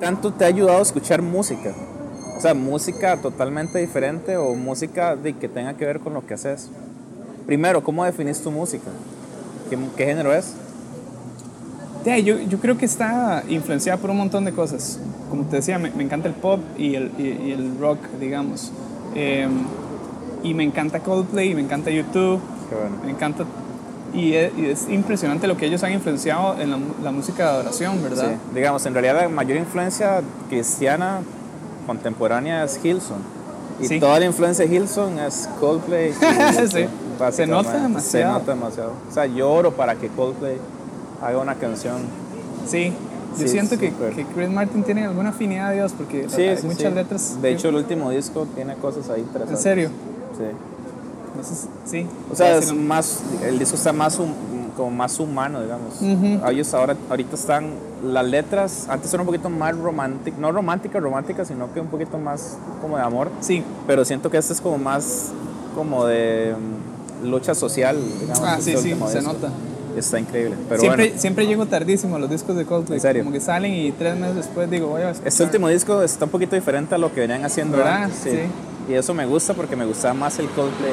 tanto te ha ayudado a escuchar música? O sea, música totalmente diferente o música de que tenga que ver con lo que haces. Primero, ¿cómo definís tu música? ¿Qué, qué género es? Yo, yo creo que está influenciada por un montón de cosas. Como te decía, me, me encanta el pop y el, y, y el rock, digamos. Eh, y me encanta Coldplay, y me encanta YouTube, bueno. me encanta... Y es, y es impresionante lo que ellos han influenciado en la, la música de adoración, ¿verdad? Sí. Digamos, en realidad la mayor influencia cristiana contemporánea es Hilson. Y Sí. toda la influencia de Hilson es Coldplay. Sí. Se nota demasiado. Se nota demasiado. O sea, yo oro para que Coldplay haga una canción. Sí, yo siento que, que Chris Martin tiene alguna afinidad a Dios porque hay muchas sí. letras. De hecho, el último disco tiene cosas ahí ¿en interesantes. serio? Sí. Sí. O sea, es más, el disco está más hum- como más humano, digamos. Ellos ahora, ahorita están, las letras, antes eran un poquito más románticas, no románticas, románticas, sino que un poquito más como de amor. Sí, Pero siento que este es como más como de mm, lucha social, digamos. ah, este sí, sí, se disco. nota. Está increíble. Pero siempre, bueno, siempre llego tardísimo a los discos de Coldplay. ¿En serio? Como que salen y tres meses después digo, voy a escuchar. este último disco está un poquito diferente a lo que venían haciendo ¿Verdad? antes. Sí. Y eso me gusta porque me gustaba más el Coldplay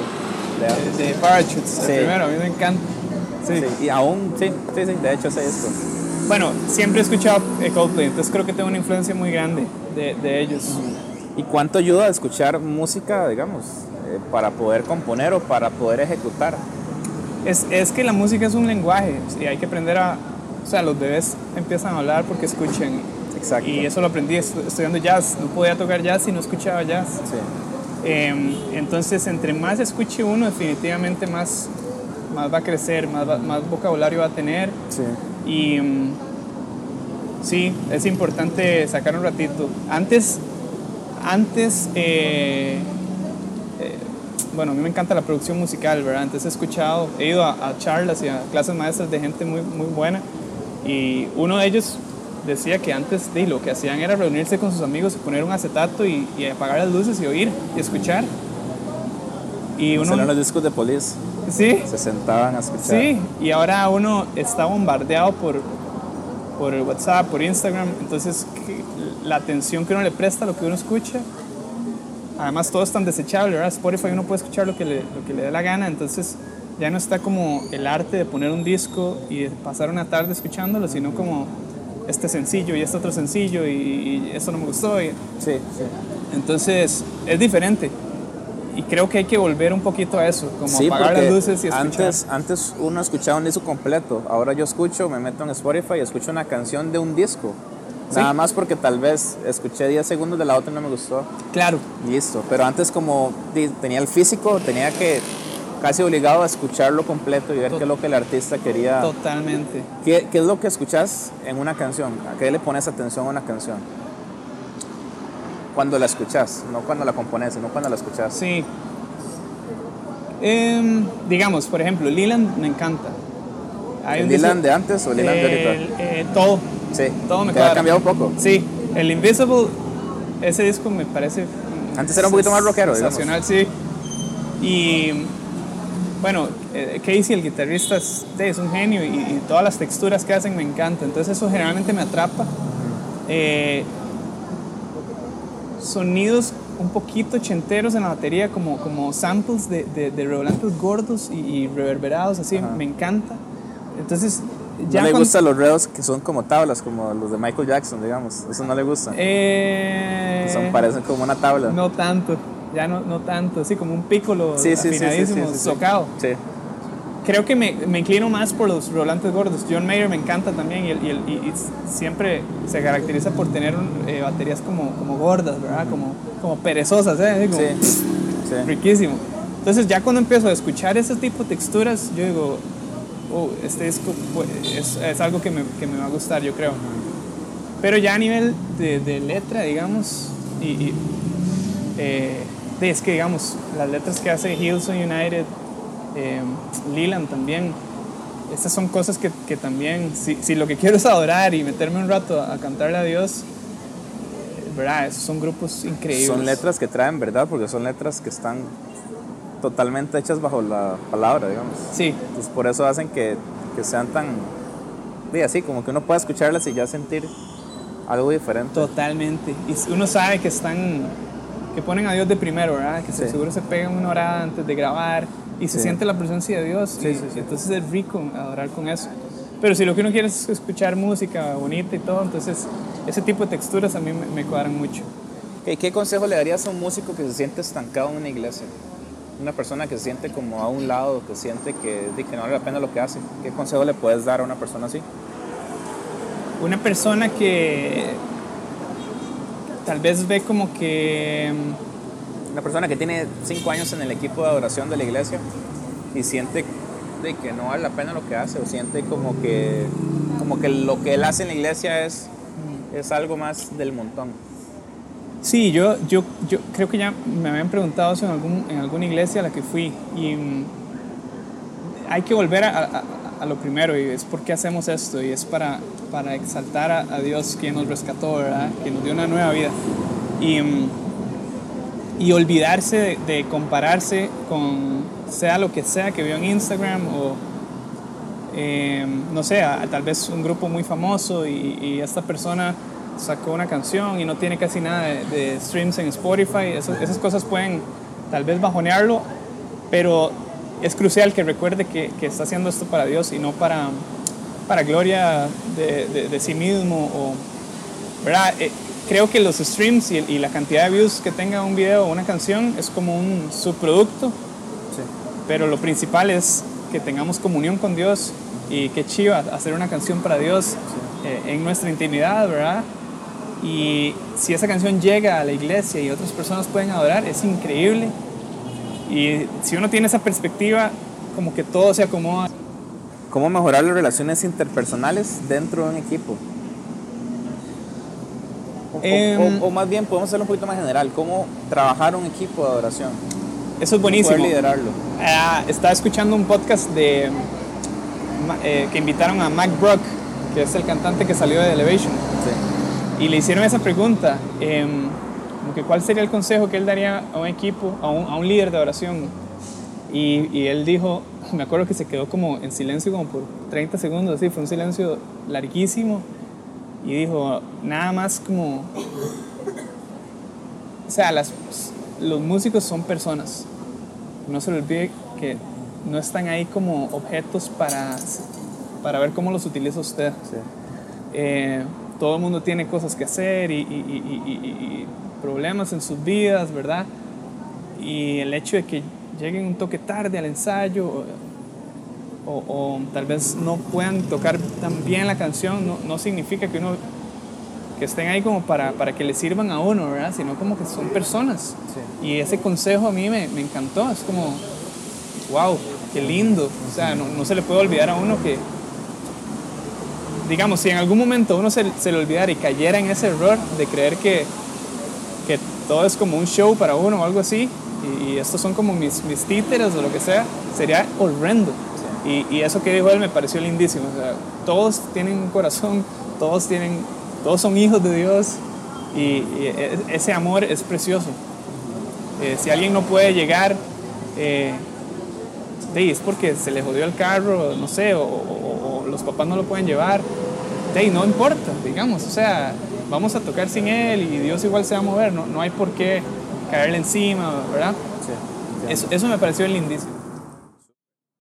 de Parachutes, Sí. el primero, a mí me encanta. Sí. Sí, Y aún, sí, sí, sí, de hecho ese disco. Bueno, siempre he escuchado eh, Coldplay, entonces creo que tengo una influencia muy grande de, de ellos. ¿Y cuánto ayuda a escuchar música, digamos, eh, para poder componer o para poder ejecutar? Es, es que la música es un lenguaje y hay que aprender a... O sea, los bebés empiezan a hablar porque escuchan. Exacto. Y eso lo aprendí estu- estudiando jazz. No podía tocar jazz si no escuchaba jazz. Sí. Eh, entonces, entre más escuche uno, definitivamente más, más va a crecer, más, va- más vocabulario va a tener. Sí. Y mm, sí, es importante sacar un ratito. Antes, antes, eh, eh, bueno, a mí me encanta la producción musical, ¿verdad? Entonces he escuchado, he ido a, a charlas y a clases maestras de gente muy, muy buena. Y uno de ellos decía que antes de, lo que hacían era reunirse con sus amigos y poner un acetato y, y apagar las luces y oír y escuchar. Y uno, Eran los discos de Police. sí, Se sentaban a escuchar. Sí, y ahora uno está bombardeado por, por el WhatsApp, por Instagram, entonces la atención que uno le presta a lo que uno escucha, además todo es tan desechable, ¿verdad? Spotify uno puede escuchar lo que le, lo que le dé la gana, entonces ya no está como el arte de poner un disco y de pasar una tarde escuchándolo, sino como este sencillo y este otro sencillo y, y esto no me gustó. y- Sí, sí. entonces es diferente. Y creo que hay que volver un poquito a eso, como Sí, apagar las luces y escuchar. antes, antes uno escuchaba un disco completo. Ahora yo escucho, me meto en Spotify y escucho una canción de un disco. Sí. Nada más porque tal vez escuché 10 segundos de la otra y no me gustó. Claro, Listo. Pero antes como tenía el físico, tenía que casi obligado a escucharlo completo y ver Tot- qué es lo que el artista quería. totalmente. ¿Qué, qué es lo que escuchas en una canción? ¿A qué le pones atención a una canción? Cuando la escuchas, no cuando la compones, sino cuando la escuchas. Sí. Em, digamos, por ejemplo, Leland me encanta. Hay ¿El un Dylan disco- de antes o el Dylan de ahorita? Eh, todo, Sí. todo me ¿Te ha cambiado un poco? Sí, el Invisible, ese disco me parece. Antes era un poquito más rockero, digamos. Sensacional, sí. Y bueno, eh, Casey, el guitarrista, es, es un genio y, y todas las texturas que hacen me encantan. Entonces, eso generalmente me atrapa. Eh, sonidos un poquito ochenteros en la batería, como, como samples de, de, de gordos y, y reverberados, así, Ajá. me encanta. Entonces, ¿No ya le cuando- gustan los redos que son como tablas, como los de Michael Jackson, digamos? Eso no le gusta. Eh, Son, parecen como una tabla. No tanto, ya no, no tanto, así como un pícolo sí, sí, afinadísimo, sí, socado. Creo que me, me inclino más por los rolantes gordos. John Mayer me encanta también y, el- y el- y- y siempre se caracteriza por tener eh, baterías como, como gordas, ¿verdad? Como, como perezosas, ¿eh? Como, sí. riquísimo. Entonces ya cuando empiezo a escuchar ese tipo de texturas, yo digo, oh, este disco es, es algo que me, que me va a gustar, yo creo. Pero ya a nivel de, de letra, digamos, y, y, eh, es que digamos, las letras que hace Hillsong United, eh, Leland también, estas son cosas que, que también, si, si lo que quiero es adorar y meterme un rato a, a cantarle a Dios, ¿verdad? Esos son grupos increíbles. Son letras que traen verdad, porque son letras que están totalmente hechas bajo la palabra, digamos. Sí, Entonces, por eso hacen que, que sean tan. sí, así, como que uno pueda escucharlas y ya sentir Algo diferente. Totalmente. Y uno sabe que están, que ponen a Dios de primero, ¿verdad? Que Sí. seguro se pegan una hora antes de grabar y se Sí. siente la presencia de Dios. Sí, y, entonces es rico adorar con eso. Pero si lo que uno quiere es escuchar música bonita y todo, entonces ese tipo de texturas a mí me, me cuadran mucho. ¿Qué consejo le darías a un músico que se siente estancado en una iglesia? Una persona que se siente como a un lado, que siente que, que no vale la pena lo que hace. ¿Qué consejo le puedes dar a una persona así? Una persona que tal vez ve como que mm, Una persona que tiene cinco años en el equipo de adoración de la iglesia y siente de que no vale la pena lo que hace o siente como que, como que lo que él hace en la iglesia es, es algo más del montón. Sí, yo, yo, yo creo que ya me habían preguntado eso en, algún, en alguna iglesia a la que fui y mm, hay que volver a, a- a lo primero y es por qué hacemos esto y es para, para exaltar a, Dios quien nos rescató, ¿verdad? que nos dio una nueva vida y, mm, y olvidarse de, compararse con sea lo que sea que vio en Instagram o eh, no sé, a- tal vez un grupo muy famoso y, esta persona sacó una canción y no tiene casi nada de, de streams en Spotify, eso- esas cosas pueden tal vez bajonearlo, pero es crucial que recuerde que, que está haciendo esto para Dios y no para, para gloria de, de- de sí mismo. O, ¿verdad? Eh, creo que los streams y, y la cantidad de views que tenga un video o una canción es como un subproducto Sí. pero lo principal es que tengamos comunión con Dios y que chiva hacer una canción para Dios eh, en nuestra intimidad, ¿verdad? Y si esa canción llega a la iglesia y otras personas pueden adorar, es increíble. Y si uno tiene esa perspectiva, como que todo se acomoda. ¿Cómo mejorar las relaciones interpersonales dentro de un equipo? O, Em, o- o más bien, podemos hacerlo un poquito más general. ¿Cómo trabajar un equipo de adoración? Eso es buenísimo. Poder liderarlo. Ah, estaba escuchando un podcast de eh, que invitaron a Mac Brock, que es el cantante que salió de Elevation. Sí. Y le hicieron esa pregunta, em, como que cuál sería el consejo que él daría a un equipo, a un, a un líder de oración. Y, y él dijo, me acuerdo que se quedó como en silencio como por 30 segundos, así, fue un silencio larguísimo. Y dijo, nada más como... O sea, las, los músicos son personas. No se le olvide que no están ahí como objetos para, para ver cómo los utiliza usted. Sí. Eh, todo el mundo tiene cosas que hacer y- y- y- y problemas en sus vidas, ¿verdad? Y el hecho de que lleguen un toque tarde al ensayo o, o- tal vez no puedan tocar tan bien la canción, no, no significa que uno que estén ahí como para, para que le sirvan a uno, ¿verdad? Sino como que son personas. Sí. Y ese consejo a mí me, me encantó, es como, wow, qué lindo. O sea, no, no se le puede olvidar a uno que, digamos, si en algún momento uno se, se le olvidara y cayera en ese error de creer que todo es como un show para uno o algo así, y, y estos son como mis, mis títeres o lo que sea, sería horrendo. Y, y eso que dijo él me pareció lindísimo. O sea, todos tienen un corazón, todos, tienen, todos son hijos de Dios y, y e- ese amor es precioso. Eh, si alguien no puede llegar, eh, de, es porque se le jodió el carro, no sé, o, o- o los papás no lo pueden llevar. De, no importa, digamos, o sea, vamos a tocar sin él y Dios igual se va a mover, no, no hay por qué caerle encima, ¿verdad? Sí. Eso, eso me pareció lindísimo.